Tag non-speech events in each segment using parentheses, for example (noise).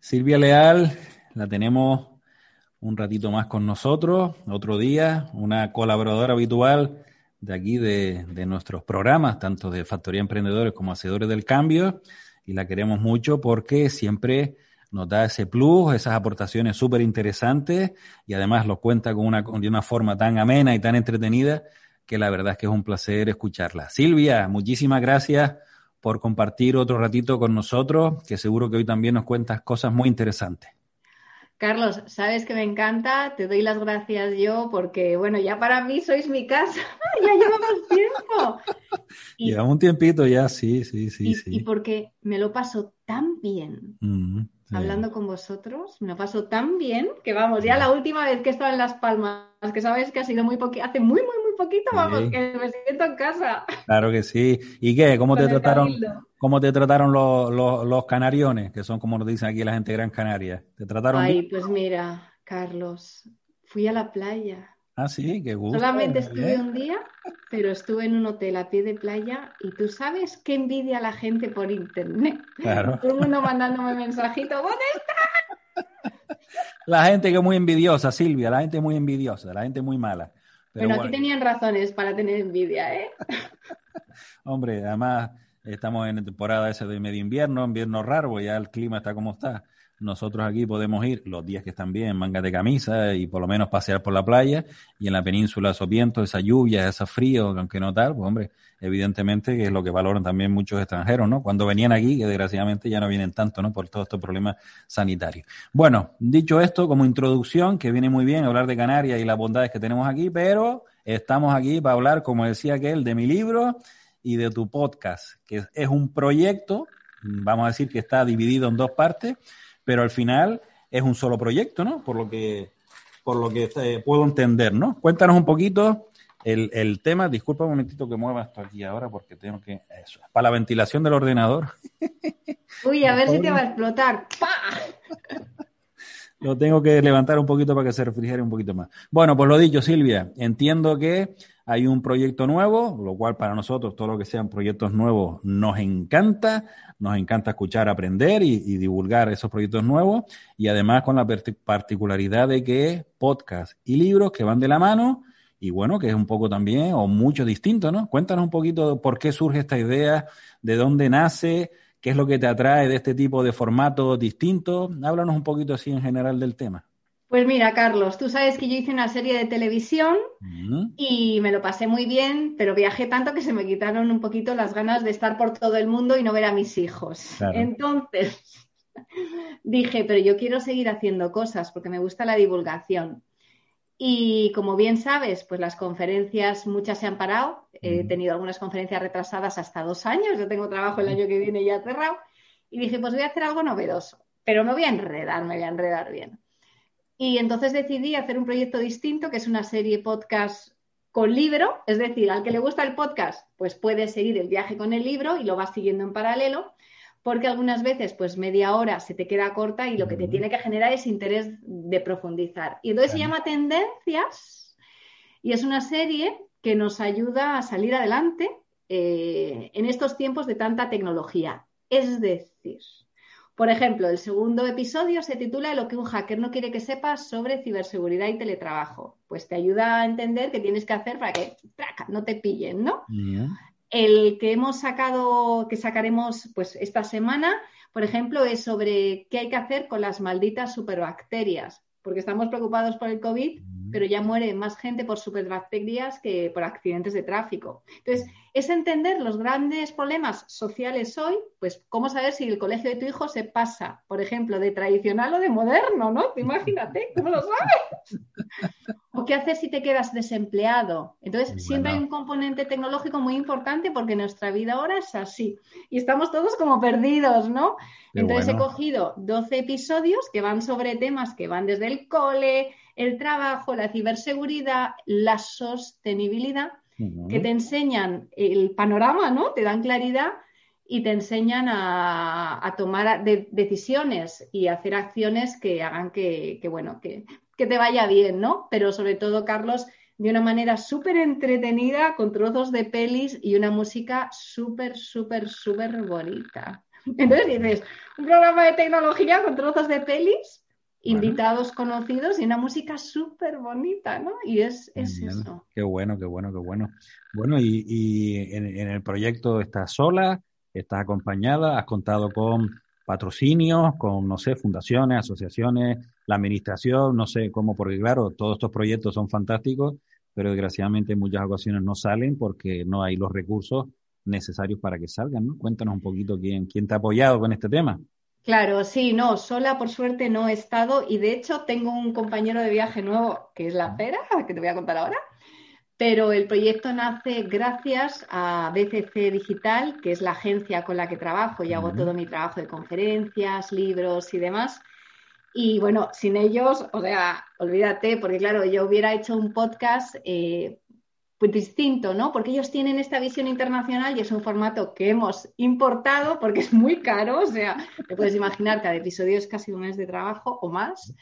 Silvia Leal, la tenemos un ratito más con nosotros, otro día, una colaboradora habitual de aquí de, de, nuestros programas, tanto de Factoría Emprendedores como Hacedores del Cambio, y la queremos mucho porque siempre nos da ese plus, esas aportaciones súper interesantes y además lo cuenta con una, de una forma tan amena y tan entretenida que la verdad es que es un placer escucharla. Silvia, muchísimas gracias por compartir otro ratito con nosotros, que seguro que hoy también nos cuentas cosas muy interesantes. Carlos, sabes que me encanta, te doy las gracias yo porque, bueno, ya para mí sois mi casa, (laughs) ya llevamos tiempo. Y, llevamos un tiempito ya, sí, sí, sí. Y, sí. y porque me lo paso tan bien. Hablando con vosotros, me lo paso tan bien que, vamos, ya la última vez que he estado en Las Palmas, que sabes que ha sido muy poquito, hace muy, muy, muy poquito, vamos, Sí. que me siento en casa. Claro que sí. ¿Y qué? ¿Cómo te Con trataron? cabildo. ¿Cómo te trataron los, los, los canariones, que son como nos dicen aquí la gente de Gran Canaria? ¿Te trataron Ay, bien? pues mira, Carlos, fui a la playa. Ah, sí, qué gusto. Solamente estuve un día, pero estuve en un hotel a pie de playa y tú sabes qué envidia la gente por internet. Claro. Todo el mundo mandándome mensajitos, ¿dónde La gente que es muy envidiosa, Silvia, la gente muy envidiosa, la gente muy mala. Pero bueno, bueno, aquí tenían razones para tener envidia, ¿eh? (laughs) hombre, además estamos en temporada esa de medio invierno, invierno raro, ya el clima está como está. Nosotros aquí podemos ir los días que están bien, mangas de camisa y por lo menos pasear por la playa y en la península esos vientos, esa lluvia, ese frío, aunque no tal, pues hombre, evidentemente que es lo que valoran también muchos extranjeros, ¿no? Cuando venían aquí, que desgraciadamente ya no vienen tanto, ¿no? Por todos estos problemas sanitarios. Bueno, dicho esto, como introducción, que viene muy bien hablar de Canarias y las bondades que tenemos aquí, pero estamos aquí para hablar, como decía aquel, de mi libro y de tu podcast, que es un proyecto, vamos a decir que está dividido en dos partes, pero al final es un solo proyecto, ¿no? Por lo que, por lo que eh, puedo entender, ¿no? Cuéntanos un poquito el, el tema. Disculpa un momentito que mueva esto aquí ahora porque tengo que... Eso, para la ventilación del ordenador. (laughs) Uy, a ver si te va a explotar. ¡Pa! Lo tengo que levantar un poquito para que se refrigere un poquito más. Bueno, pues lo dicho, Silvia, entiendo que hay un proyecto nuevo, lo cual para nosotros, todo lo que sean proyectos nuevos, nos encanta. Nos encanta escuchar, aprender y, y divulgar esos proyectos nuevos. Y además con la parti- particularidad de que podcast y libros que van de la mano y bueno, que es un poco también o mucho distinto, ¿no? Cuéntanos un poquito por qué surge esta idea, de dónde nace, qué es lo que te atrae de este tipo de formato distinto. Háblanos un poquito así en general del tema. Pues mira, Carlos, tú sabes que yo hice una serie de televisión y me lo pasé muy bien, pero viajé tanto que se me quitaron un poquito las ganas de estar por todo el mundo y no ver a mis hijos. Claro. Entonces (laughs) dije, pero yo quiero seguir haciendo cosas porque me gusta la divulgación. Y como bien sabes, pues las conferencias muchas se han parado. He tenido algunas conferencias retrasadas hasta dos años. Yo tengo trabajo el año que viene ya cerrado. Y dije, pues voy a hacer algo novedoso, pero me voy a enredar, me voy a enredar bien. Y entonces decidí hacer un proyecto distinto, que es una serie podcast con libro, es decir, al que le gusta el podcast, pues puede seguir el viaje con el libro y lo vas siguiendo en paralelo, porque algunas veces, pues media hora se te queda corta y lo que te tiene que generar es interés de profundizar. Y entonces se llama Tendencias y es una serie que nos ayuda a salir adelante eh, en estos tiempos de tanta tecnología. Es decir, por ejemplo, el segundo episodio se titula Lo que un hacker no quiere que sepas sobre ciberseguridad y teletrabajo. Pues te ayuda a entender qué tienes que hacer para que no te pillen, ¿no? El que hemos sacado, que sacaremos pues esta semana, por ejemplo, es sobre qué hay que hacer con las malditas superbacterias, porque estamos preocupados por el COVID, pero ya muere más gente por superbacterias que por accidentes de tráfico. Entonces, es entender los grandes problemas sociales hoy, pues cómo saber si el colegio de tu hijo se pasa, por ejemplo, de tradicional o de moderno, ¿no? Imagínate, ¿cómo lo sabes? (laughs) O qué hacer si te quedas desempleado. Entonces, siempre hay un componente tecnológico muy importante porque nuestra vida ahora es así. Y estamos todos como perdidos, ¿no? Entonces, he cogido 12 episodios que van sobre temas que van desde el cole, el trabajo, la ciberseguridad, la sostenibilidad, que te enseñan el panorama, ¿no? Te dan claridad y te enseñan a, tomar decisiones y hacer acciones que hagan que, bueno, que, te vaya bien, ¿no? Pero sobre todo, Carlos, de una manera súper entretenida, con trozos de pelis y una música súper, súper, súper bonita. Entonces dices, un programa de tecnología con trozos de pelis, invitados conocidos y una música súper bonita, ¿no? Y es, eso. Qué bueno, qué bueno, qué bueno. Bueno, y, en, en, el proyecto estás sola, estás acompañada, has contado con patrocinios, con, no sé, fundaciones, asociaciones, la administración, no sé cómo, porque claro, todos estos proyectos son fantásticos, pero desgraciadamente en muchas ocasiones no salen porque no hay los recursos necesarios para que salgan, ¿no? Cuéntanos un poquito quién, quién te ha apoyado con este tema. Claro, sí, no, sola por suerte no he estado y de hecho tengo un compañero de viaje nuevo que es la Pera, que te voy a contar ahora, pero el proyecto nace gracias a BCC Digital, que es la agencia con la que trabajo y hago todo mi trabajo de conferencias, libros y demás. Y bueno, sin ellos, o sea, olvídate, porque claro, yo hubiera hecho un podcast eh, pues distinto, ¿no? Porque ellos tienen esta visión internacional y es un formato que hemos importado porque es muy caro, o sea, te puedes imaginar, cada episodio es casi un mes de trabajo o más.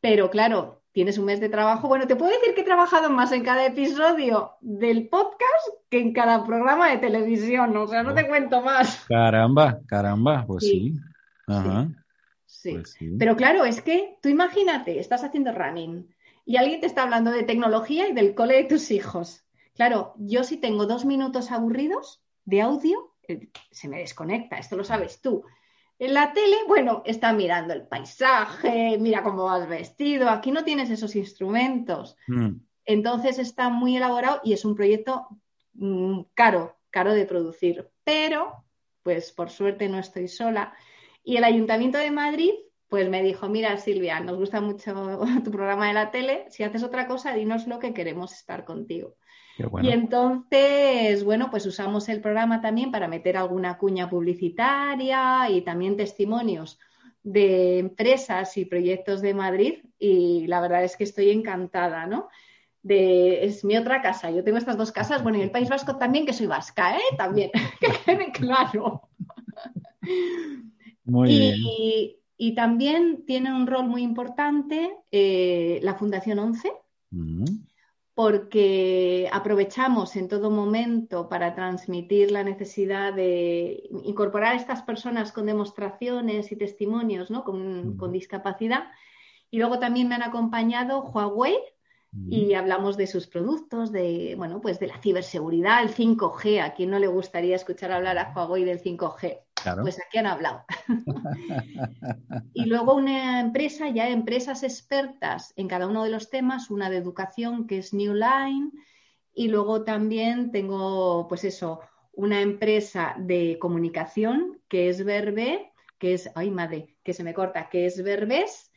Pero claro, tienes un mes de trabajo. Bueno, te puedo decir que he trabajado más en cada episodio del podcast que en cada programa de televisión, o sea, no te cuento más. Caramba, caramba, pues sí. Ajá. Sí. Pues sí. Pero claro, es que tú imagínate, estás haciendo running y alguien te está hablando de tecnología y del cole de tus hijos. Claro, yo si tengo dos minutos aburridos de audio, eh, se me desconecta, esto lo sabes tú. En la tele, bueno, está mirando el paisaje, mira cómo vas vestido. Aquí no tienes esos instrumentos. Mm. Entonces está muy elaborado y es un proyecto mm, caro, caro de producir. Pero, pues por suerte no estoy sola. Y el Ayuntamiento de Madrid, pues me dijo, mira Silvia, nos gusta mucho (laughs) tu programa de la tele. Si haces otra cosa, dinos lo que queremos estar contigo. Y entonces, bueno, pues usamos el programa también para meter alguna cuña publicitaria y también testimonios de empresas y proyectos de Madrid y la verdad es que estoy encantada, ¿no? De, es mi otra casa. Yo tengo estas dos casas, bueno, y el País Vasco también, que soy vasca, ¿eh? También, (laughs) que quede claro. Muy y, bien. y, también tiene un rol muy importante eh, la Fundación 11 porque aprovechamos en todo momento para transmitir la necesidad de incorporar a estas personas con demostraciones y testimonios ¿no? con, con discapacidad. Y luego también me han acompañado Huawei, y hablamos de sus productos, de, bueno, pues de la ciberseguridad, el 5G. ¿A quien no le gustaría escuchar hablar a Huawei del 5G? Pues aquí han hablado. (laughs) y luego una empresa, ya empresas expertas en cada uno de los temas, una de educación que es New Line, y luego también tengo, pues eso, una empresa de comunicación que es Verbe, que es, ay madre, que se me corta, que es Verbes,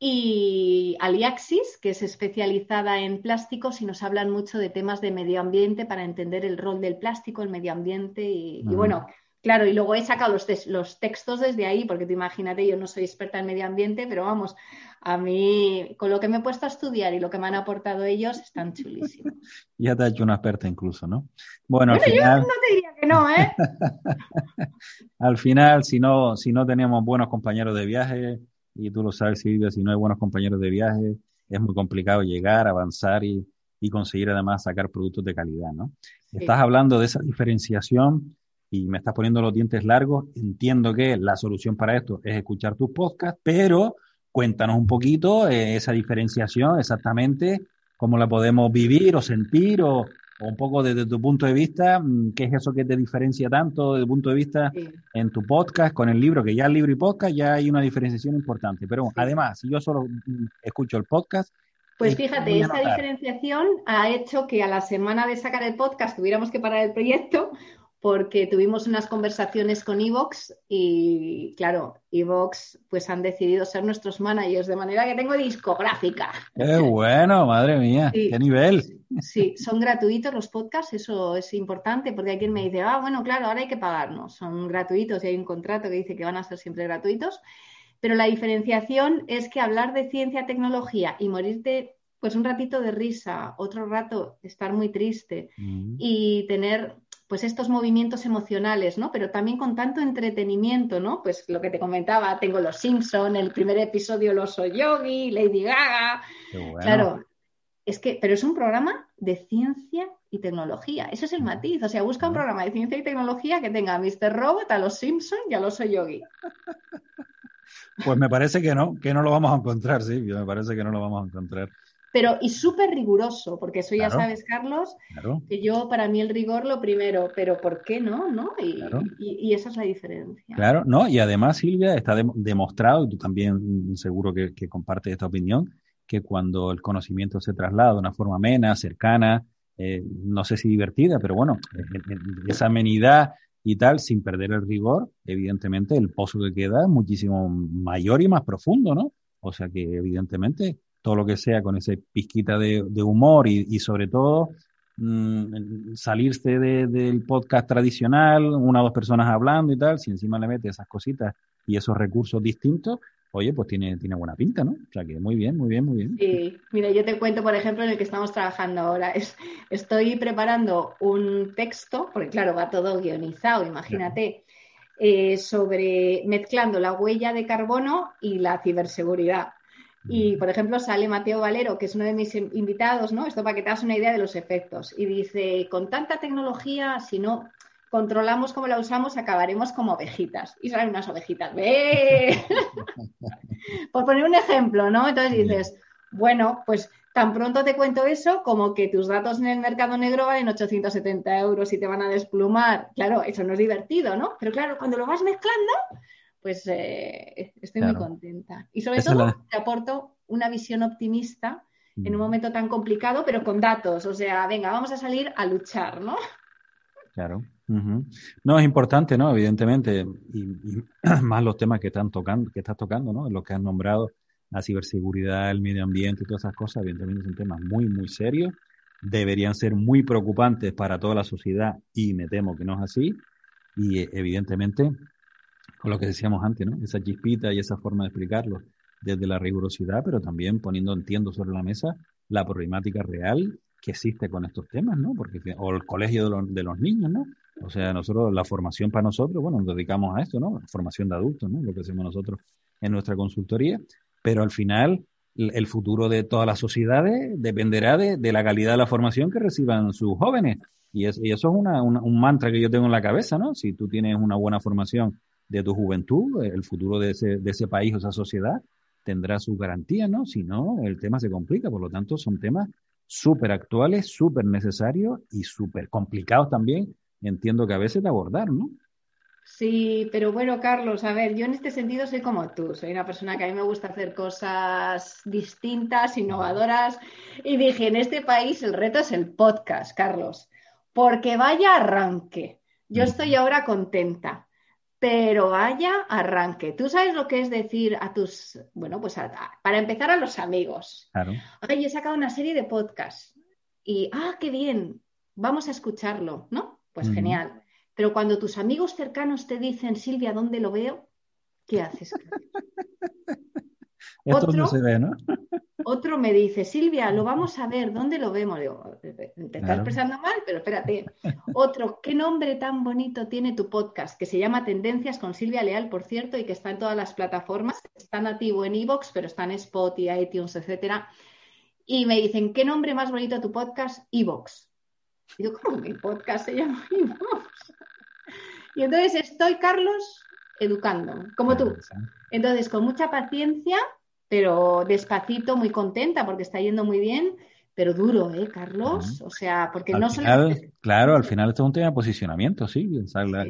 y Aliaxis, que es especializada en plásticos y nos hablan mucho de temas de medio ambiente para entender el rol del plástico, el medio ambiente y, bueno, claro, y luego he sacado los, los, textos desde ahí, porque tú imagínate, yo no soy experta en medio ambiente, pero vamos, a mí, con lo que me he puesto a estudiar y lo que me han aportado ellos, están chulísimos. (laughs) ya te ha hecho una experta incluso, ¿no? Bueno, al final... yo no te diría que no, ¿eh? (laughs) al final, si no, si no tenemos buenos compañeros de viaje y tú lo sabes, Silvia, si no hay buenos compañeros de viaje, es muy complicado llegar, avanzar y, y conseguir además sacar productos de calidad, ¿no? Estás hablando de esa diferenciación y me estás poniendo los dientes largos. Entiendo que la solución para esto es escuchar tus podcasts, pero cuéntanos un poquito eh, esa diferenciación exactamente, cómo la podemos vivir o sentir o, un poco desde tu punto de vista, mm, ¿qué es eso que te diferencia tanto desde tu punto de vista en tu podcast con el libro? Que ya el libro y podcast ya hay una diferenciación importante. Pero además, si yo solo mm, escucho el podcast. Pues fíjate, esta diferenciación ha hecho que a la semana de sacar el podcast tuviéramos que parar el proyecto porque tuvimos unas conversaciones con Evox y, claro, Evox pues han decidido ser nuestros managers, de manera que tengo discográfica. ¡Qué bueno, madre mía! ¡Qué nivel! Sí, son gratuitos los podcasts, eso es importante, porque hay quien me dice, ah, bueno, claro, ahora hay que pagarnos. Son gratuitos y hay un contrato que dice que van a ser siempre gratuitos. Pero la diferenciación es que hablar de ciencia, tecnología y morirte pues un ratito de risa, otro rato estar muy triste mm. y tener pues estos movimientos emocionales, ¿no? Pero también con tanto entretenimiento, ¿no? Pues lo que te comentaba, tengo Los Simpson, el primer episodio Los soy Yogi, Lady Gaga. Claro, es que, pero es un programa de ciencia y tecnología. Eso es el matiz. O sea, busca un programa de ciencia y tecnología que tenga a Mr. Robot, a Los Simpson y a Los soy Yogi. Pues me parece que no, que no lo vamos a encontrar, sí, me parece que no lo vamos a encontrar pero y súper riguroso, porque eso ya sabes, Carlos, que yo para mí el rigor lo primero, pero ¿por qué no? ¿no? Y, esa es la diferencia. Claro, no, y además Silvia está demostrado, y tú también seguro que, compartes esta opinión, que cuando el conocimiento se traslada de una forma amena, cercana, eh, no sé si divertida, pero bueno, esa amenidad y tal, sin perder el rigor, evidentemente el pozo que queda es muchísimo mayor y más profundo, ¿no? O sea que evidentemente todo lo que sea con ese pizquita de, humor y, sobre todo mm, salirse del podcast tradicional, una o dos personas hablando y tal, si encima le mete esas cositas y esos recursos distintos, oye, pues tiene, tiene buena pinta, ¿no? O sea que muy bien, muy bien, muy bien. Sí, mira, yo te cuento, por ejemplo, en el que estamos trabajando ahora. (laughs) Es, estoy preparando un texto, porque claro, va todo guionizado, imagínate. Eh, sobre mezclando la huella de carbono y la ciberseguridad. Y, por ejemplo, sale Mateo Valero, que es uno de mis invitados, ¿no? Esto para que te hagas una idea de los efectos. Y dice, con tanta tecnología, si no controlamos cómo la usamos, acabaremos como ovejitas. Y salen unas ovejitas. ¡Ve! (laughs) por poner un ejemplo, ¿no? Entonces dices, bueno, pues tan pronto te cuento eso como que tus datos en el mercado negro valen 870 euros y te van a desplumar. Claro, eso no es divertido, ¿no? Pero claro, cuando lo vas mezclando, pues eh, estoy muy contenta. Y sobre todo te aporto una visión optimista en un mm. momento tan complicado, pero con datos. O sea, venga, vamos a salir a luchar, ¿no? Claro. No, es importante, ¿no? Evidentemente, y, (clears throat) más los temas que están tocando, que estás tocando, ¿no? Los que has nombrado, la ciberseguridad, el medio ambiente y todas esas cosas, evidentemente son temas muy, muy serios. Deberían ser muy preocupantes para toda la sociedad y me temo que no es así. Y evidentemente con lo que decíamos antes, ¿no? Esa chispita y esa forma de explicarlo desde la rigurosidad, pero también poniendo, entiendo, sobre la mesa la problemática real que existe con estos temas, ¿no? Porque, o el colegio de, de los niños, ¿no? O sea, nosotros, la formación para nosotros, bueno, nos dedicamos a esto, ¿no? Formación de adultos, ¿no? Lo que hacemos nosotros en nuestra consultoría, pero al final el futuro de todas las sociedades dependerá de, de la calidad de la formación que reciban sus jóvenes. Y, es, y eso es una, un mantra que yo tengo en la cabeza, ¿no? Si tú tienes una buena formación de tu juventud, el futuro de ese, de ese país o esa sociedad tendrá su garantía, ¿no? Si no, el tema se complica. Por lo tanto, son temas súper actuales, súper necesarios y súper complicados también, entiendo que a veces de abordar, ¿no? Sí, pero bueno, Carlos, a ver, yo en este sentido soy como tú, soy una persona que a mí me gusta hacer cosas distintas, innovadoras, y dije, en este país el reto es el podcast, Carlos, porque vaya arranque. Yo estoy ahora contenta pero vaya arranque. Tú sabes lo que es decir a tus, bueno, pues para empezar a los amigos. Claro. Oye, he sacado una serie de podcasts y, ah, qué bien, vamos a escucharlo, ¿no? Pues genial. Pero cuando tus amigos cercanos te dicen, Silvia, ¿dónde lo veo? ¿Qué haces? (laughs) Esto no se ve, ¿no? Otro me dice, Silvia, lo vamos a ver, ¿dónde lo vemos? Digo, te estás expresando mal, pero espérate. (laughs) Otro, ¿qué nombre tan bonito tiene tu podcast? Que se llama Tendencias con Silvia Leal, por cierto, y que está en todas las plataformas. Está nativo en Evox, pero está en Spotify, iTunes, etcétera. Y me dicen, ¿qué nombre más bonito tu podcast? Evox. Y yo, ¿cómo mi podcast se llama Evox? Y entonces estoy, Carlos, educando, como tú. Entonces, con mucha paciencia pero despacito, muy contenta porque está yendo muy bien, pero duro, ¿eh, Carlos? O sea, porque no solo... Claro, al final esto es un tema de posicionamiento, ¿sí?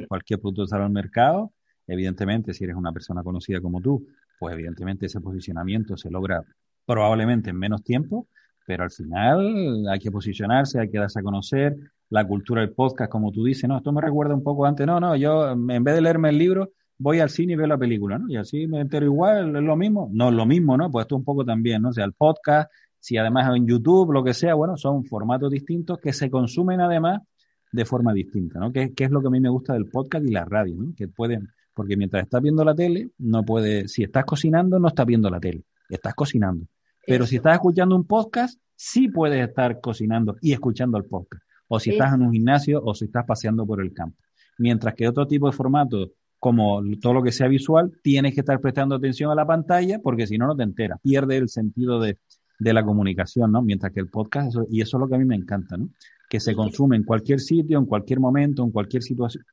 Cualquier producto sale al mercado, evidentemente, si eres una persona conocida como tú, pues evidentemente ese posicionamiento se logra probablemente en menos tiempo, pero al final hay que posicionarse, hay que darse a conocer, la cultura del podcast, como tú dices, no, esto me recuerda un poco antes, no, no, yo en vez de leerme el libro, voy al cine y veo la película, ¿no? Y así me entero igual, es lo mismo, no, es lo mismo, ¿no? Pues esto un poco también, ¿no? O sea, el podcast, si además en YouTube, lo que sea, bueno, son formatos distintos que se consumen además de forma distinta, ¿no? Que, que es lo que a mí me gusta del podcast y la radio, ¿no? Que pueden, porque mientras estás viendo la tele, no puede, si estás cocinando, no estás viendo la tele, estás cocinando. Pero si estás escuchando un podcast, sí puedes estar cocinando y escuchando el podcast. O si estás en un gimnasio o si estás paseando por el campo. Mientras que otro tipo de formatos, como todo lo que sea visual, tienes que estar prestando atención a la pantalla porque si no, no te enteras. Pierde el sentido de, de la comunicación, ¿no? Mientras que el podcast, y eso es lo que a mí me encanta, ¿no? Que se consume en cualquier sitio, en cualquier momento, en cualquier situación.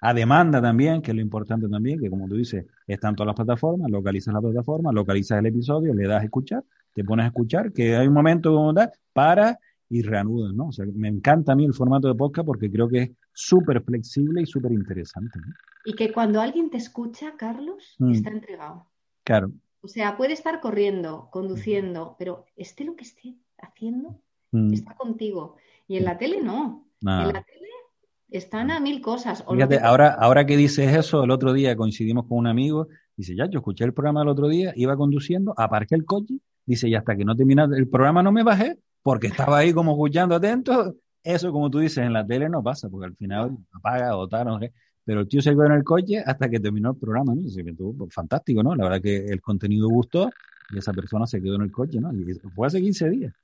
A demanda también, que es lo importante también, que como tú dices, están todas las plataformas, localizas la plataforma, localizas el episodio, le das a escuchar, te pones a escuchar, que hay un momento para y reanudas, ¿no? O sea, me encanta a mí el formato de podcast porque creo que es súper flexible y súper interesante. ¿no? Y que cuando alguien te escucha, Carlos, mm. está entregado. Claro. O sea, puede estar corriendo, conduciendo, pero esté lo que esté haciendo, mm. está contigo. Y en la tele no. En la tele están a mil cosas. Fíjate, ahora, ahora que dices eso, el otro día coincidimos con un amigo, dice, ya, yo escuché el programa el otro día, iba conduciendo, aparqué el coche, dice, y hasta que no termina el programa no me bajé, porque estaba ahí como escuchando atento. Eso, como tú dices, en la tele no pasa, porque al final apaga o tal, no sé. Pero el tío se quedó en el coche hasta que terminó el programa, ¿no? Fantástico, ¿no? La verdad que el contenido gustó y esa persona se quedó en el coche, ¿no? Y fue hace 15 días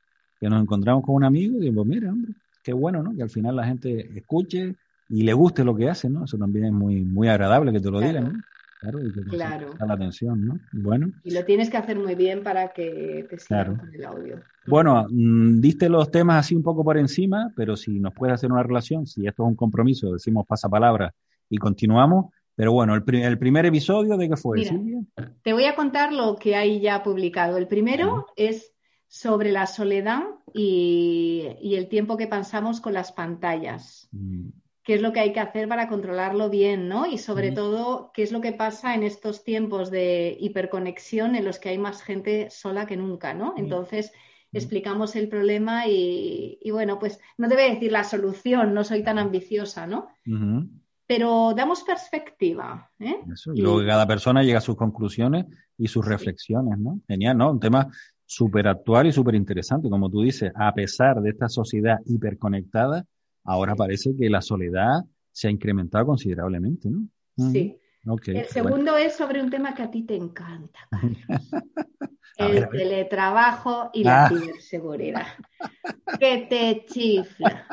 que nos encontramos con un amigo y dijimos, mira, hombre, qué bueno, ¿no? Que al final la gente escuche y le guste lo que hace, ¿no? Eso también es muy, muy agradable que te lo digan, ¿no? Claro, y que claro. la atención, ¿no? Bueno. Y lo tienes que hacer muy bien para que te sigan con el audio. Bueno, mm, diste los temas así un poco por encima, pero si nos puedes hacer una relación, si esto es un compromiso, decimos pasapalabra y continuamos. Pero bueno, el, el primer episodio, ¿de qué fue, Silvia? Te voy a contar lo que hay ya publicado. El primero es sobre la soledad y, y, el tiempo que pasamos con las pantallas. Mm qué es lo que hay que hacer para controlarlo bien, ¿no? Y sobre todo, qué es lo que pasa en estos tiempos de hiperconexión en los que hay más gente sola que nunca, ¿no? Entonces, explicamos el problema y, bueno, pues no te voy a decir la solución, no soy tan ambiciosa, ¿no? Pero damos perspectiva. ¿eh? y luego cada persona llega a sus conclusiones y sus reflexiones, ¿no? Genial, ¿no? Un tema súper actual y súper interesante, como tú dices, a pesar de esta sociedad hiperconectada, ahora parece que la soledad se ha incrementado considerablemente, ¿no? Sí. el segundo es sobre un tema que a ti te encanta, (laughs) el teletrabajo y la ah. ciberseguridad. que te chifla.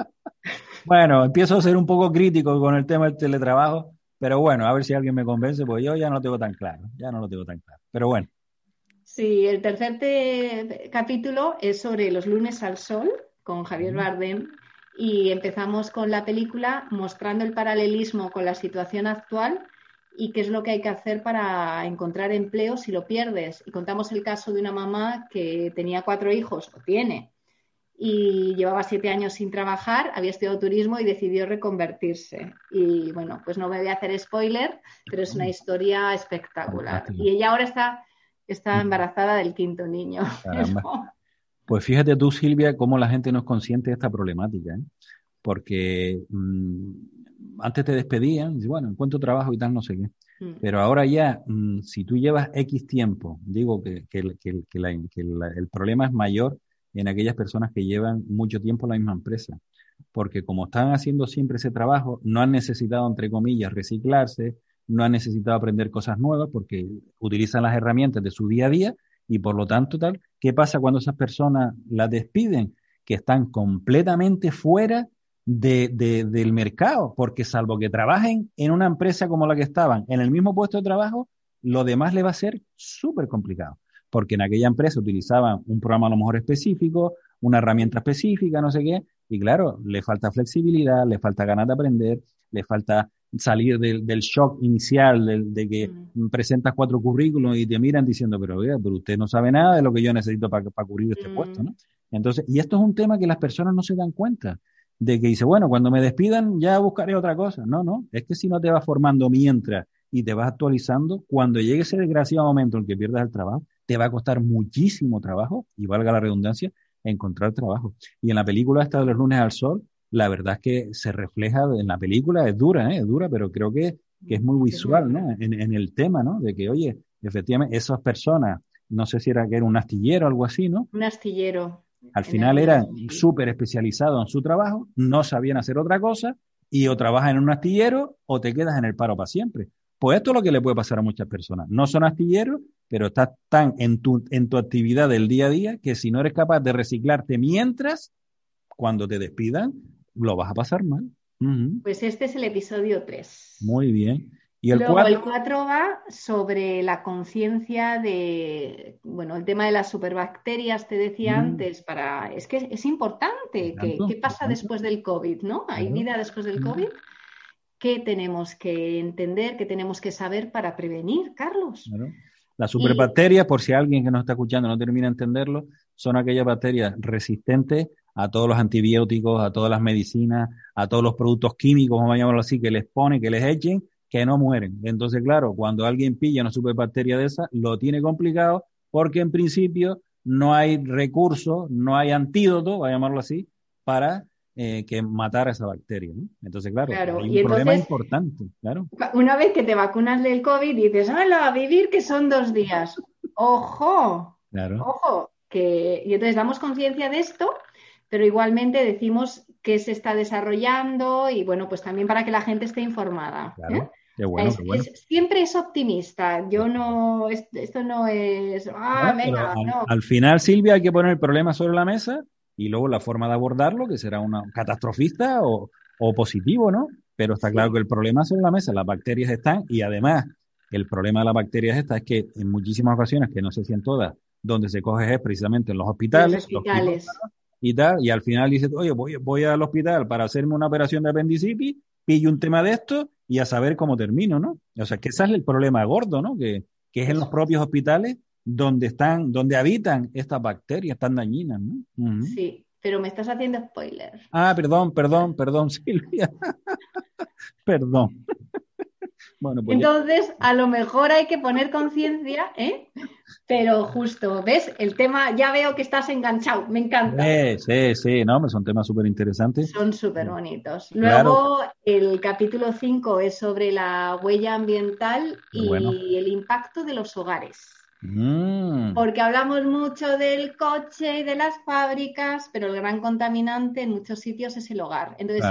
Bueno, empiezo a ser un poco crítico con el tema del teletrabajo, pero bueno, a ver si alguien me convence, porque yo ya no lo tengo tan claro, ya no lo tengo tan claro. Pero bueno. Sí, el tercer capítulo es sobre los lunes al sol con Javier Bardem y empezamos con la película mostrando el paralelismo con la situación actual y qué es lo que hay que hacer para encontrar empleo si lo pierdes. Y contamos el caso de una mamá que tenía cuatro hijos, o tiene, y llevaba siete años sin trabajar, había estudiado turismo y decidió reconvertirse. Y bueno, pues no me voy a hacer spoiler, pero es una historia espectacular. Y ella ahora está, está embarazada del quinto niño. (laughs) Pues fíjate tú, Silvia, cómo la gente no es consciente de esta problemática, ¿eh? porque mm, antes te despedían, y bueno, encuentro trabajo y tal, no sé qué. Mm. Pero ahora ya, mm, si tú llevas X tiempo, digo que, el problema es mayor en aquellas personas que llevan mucho tiempo en la misma empresa, porque como están haciendo siempre ese trabajo, no han necesitado, entre comillas, reciclarse, no han necesitado aprender cosas nuevas porque utilizan las herramientas de su día a día y por lo tanto tal, ¿qué pasa cuando esas personas las despiden? Que están completamente fuera de, del mercado, porque salvo que trabajen en una empresa como la que estaban, en el mismo puesto de trabajo, lo demás le va a ser súper complicado, porque en aquella empresa utilizaban un programa a lo mejor específico, una herramienta específica, no sé qué, y claro, le falta flexibilidad, le falta ganas de aprender, le falta salir del, del shock inicial de, que mm. presentas cuatro currículos y te miran diciendo, pero oiga, pero usted no sabe nada de lo que yo necesito para, cubrir este puesto, ¿no? Mm. Entonces, y esto es un tema que las personas no se dan cuenta de que dice, bueno, cuando me despidan ya buscaré otra cosa. No, no, es que si no te vas formando mientras y te vas actualizando, cuando llegue ese desgraciado momento en que pierdas el trabajo, te va a costar muchísimo trabajo, y valga la redundancia, encontrar trabajo. Y en la película esta de los lunes al sol, la verdad es que se refleja en la película, es dura, ¿eh? es dura, pero creo que, que es muy visual, ¿no? En, en, el tema, ¿no? De que, oye, efectivamente, esas personas, no sé si era que era un astillero o algo así, ¿no? Un astillero. Al final eran súper especializados en su trabajo, no sabían hacer otra cosa, y o trabajas en un astillero o te quedas en el paro para siempre. Pues esto es lo que le puede pasar a muchas personas. No son astilleros, pero estás tan en tu, en tu actividad del día a día que si no eres capaz de reciclarte mientras, cuando te despidan, lo vas a pasar mal. Pues este es el episodio 3. Muy bien. ¿Y el Luego el 4 va sobre la conciencia de, bueno, el tema de las superbacterias, te decía mm. antes, para, es que es importante, que, ¿qué pasa después del COVID, no? ¿Hay vida después del COVID? ¿Qué tenemos que entender, qué tenemos que saber para prevenir, Carlos? Las superbacterias, por si alguien que nos está escuchando no termina de entenderlo, son aquellas bacterias resistentes a todos los antibióticos, a todas las medicinas, a todos los productos químicos, vamos a llamarlo así, que les ponen, que les echen, que no mueren. Entonces, claro, cuando alguien pilla una superbacteria de esa, lo tiene complicado porque en principio no hay recurso, no hay antídoto, vamos a llamarlo así, para eh, que matar a esa bacteria. Entonces, claro, hay un problema importante. Claro. Una vez que te vacunas del COVID, dices, ¡hala, a vivir que son dos días! (laughs) ¡Ojo! Claro. ¡Ojo! Que... Y entonces damos conciencia de esto, pero igualmente decimos que se está desarrollando y bueno, pues también para que la gente esté informada. Claro. Qué bueno, qué bueno. siempre es optimista. Yo no, esto no es. Ah, venga, no. Al final, Silvia, hay que poner el problema sobre la mesa y luego la forma de abordarlo, que será una catastrofista o, positivo, ¿no? Pero está claro que el problema es en la mesa, las bacterias están y además el problema de las bacterias esta es que en muchísimas ocasiones, que no sé si en todas, donde se coge es precisamente en los hospitales, los hospitales. Y tal, y al final dice, oye, voy, voy al hospital para hacerme una operación de apendicitis, pillo un tema de esto y a saber cómo termino, ¿no? O sea, que ese es el problema gordo, ¿no? Que, que es en los propios hospitales donde están, donde habitan estas bacterias tan dañinas, ¿no? Sí, pero me estás haciendo spoiler. Ah, perdón, perdón, perdón, (laughs) Silvia. perdón. Bueno, pues Entonces, a lo mejor hay que poner conciencia, ¿eh? Pero justo, ¿ves? El tema, ya veo que estás enganchado, me encanta. Sí, sí, sí, no, son temas súper interesantes. Son súper bonitos. Luego, el capítulo 5 es sobre la huella ambiental y el impacto de los hogares. Mm. Porque hablamos mucho del coche y de las fábricas, pero el gran contaminante en muchos sitios es el hogar. Entonces,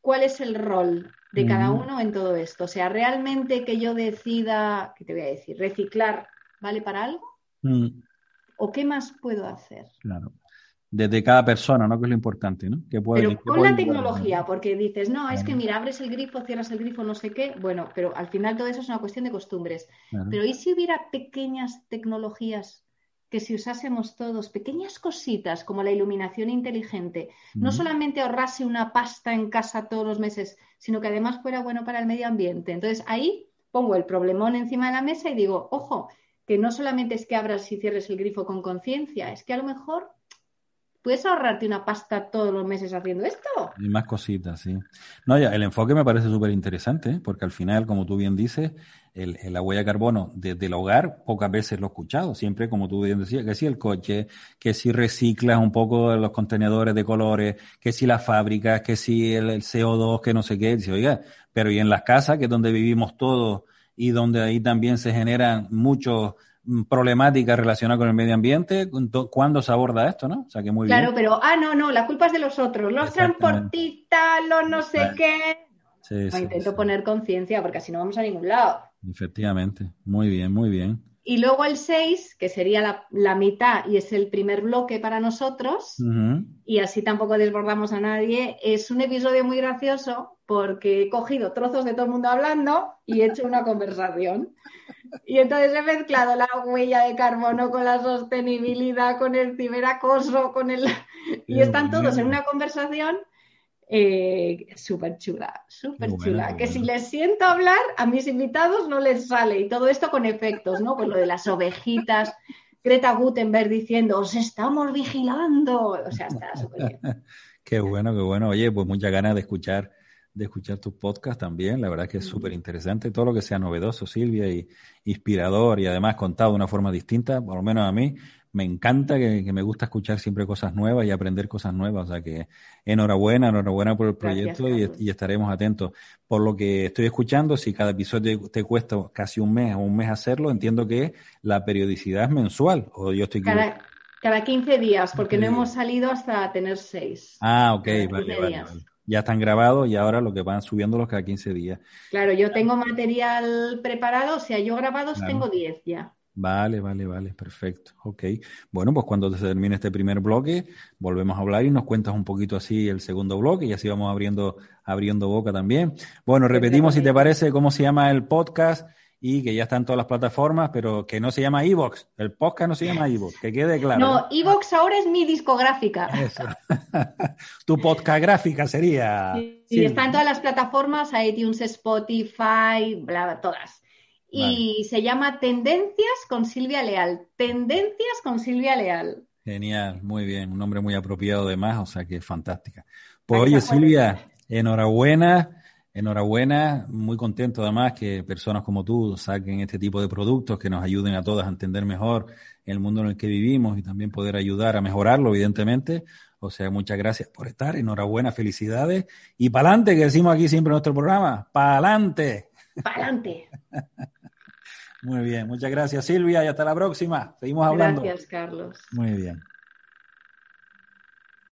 ¿cuál es el rol de cada uno en todo esto? O sea, realmente que yo decida, ¿qué te voy a decir? Reciclar, ¿vale para algo? Mm. ¿O qué más puedo hacer? Claro desde cada persona, ¿no? Que es lo importante, ¿no? Que pero con la tecnología, porque dices, no, es que mira, abres el grifo, cierras el grifo, no sé qué. Bueno, pero al final todo eso es una cuestión de costumbres. Pero ¿y si hubiera pequeñas tecnologías que si usásemos todos, pequeñas cositas como la iluminación inteligente, no solamente ahorrase una pasta en casa todos los meses, sino que además fuera bueno para el medio ambiente? Entonces ahí pongo el problemón encima de la mesa y digo, ojo, que no solamente es que abras y cierres el grifo con conciencia, es que a lo mejor puedes ahorrarte una pasta todos los meses haciendo esto. Y más cositas, sí. No, ya, el enfoque me parece súper interesante, ¿eh? porque al final, como tú bien dices, el, la huella de carbono desde el hogar pocas veces lo he escuchado. Siempre, como tú bien decías, que si el coche, que si reciclas un poco los contenedores de colores, que si las fábricas, que si el, CO2, que no sé qué. Dice, oiga, pero y en las casas, que es donde vivimos todos y donde ahí también se generan muchos problemática relacionada con el medio ambiente, ¿cuándo se aborda esto, no? O sea, que muy claro, pero, ah, no, no, la culpa es de los otros, los transportistas, los no sé qué. no, intento poner conciencia porque así no vamos a ningún lado. Efectivamente, muy bien, muy bien. Y luego el 6, que sería la, mitad y es el primer bloque para nosotros, y así tampoco desbordamos a nadie, es un episodio muy gracioso porque he cogido trozos de todo el mundo hablando y he hecho una (laughs) conversación. Y entonces he mezclado la huella de carbono con la sostenibilidad, con el ciberacoso, con el... Y están todos en una conversación eh, súper chula, súper chula. Que si les siento hablar, a mis invitados no les sale. Y todo esto con efectos, ¿no? Pues lo de las ovejitas, Greta Gutenberg diciendo, os estamos vigilando. O sea, está súper bien. (laughs) qué bueno, qué bueno. Oye, pues muchas ganas de escuchar de escuchar tus podcasts también. La verdad que es súper interesante. Todo lo que sea novedoso, Silvia, y inspirador y además contado de una forma distinta, por lo menos a mí, me encanta que, me gusta escuchar siempre cosas nuevas y aprender cosas nuevas. O sea que enhorabuena, enhorabuena por el proyecto y, estaremos atentos. Por lo que estoy escuchando, si cada episodio te cuesta casi un mes o un mes hacerlo, entiendo que la periodicidad es mensual. O yo estoy cada, cada 15 días, porque no hemos salido hasta tener seis. Ah, ok, vale, vale, Ya están grabados y ahora lo que van subiéndolos cada 15 días. Claro, yo tengo material preparado, o sea, yo grabados tengo 10 ya. Vale, vale, vale, perfecto. Ok. Bueno, pues cuando se termine este primer bloque, volvemos a hablar y nos cuentas un poquito así el segundo bloque y así vamos abriendo, abriendo boca también. Bueno, repetimos si te parece cómo se llama el podcast y que ya está en todas las plataformas, pero que no se llama Evox. El podcast no se llama Evox, que quede claro. No, Evox ahora es mi discográfica. Eso. (laughs) tu podcast gráfica sería. Sí, está en todas las plataformas, iTunes, Spotify, bla, todas. Y se llama Tendencias con Silvia Leal. Tendencias con Silvia Leal. Genial, muy bien. Un nombre muy apropiado además, o sea que es fantástica. Pues oye, Silvia, enhorabuena. Enhorabuena, muy contento además que personas como tú saquen este tipo de productos que nos ayuden a todas a entender mejor el mundo en el que vivimos y también poder ayudar a mejorarlo, evidentemente. O sea, muchas gracias por estar, enhorabuena, felicidades y pa'lante, que decimos aquí siempre en nuestro programa, pa'lante. Pa'lante. (laughs) Muy bien, muchas gracias Silvia y hasta la próxima. Seguimos hablando. Gracias, Carlos. Muy bien.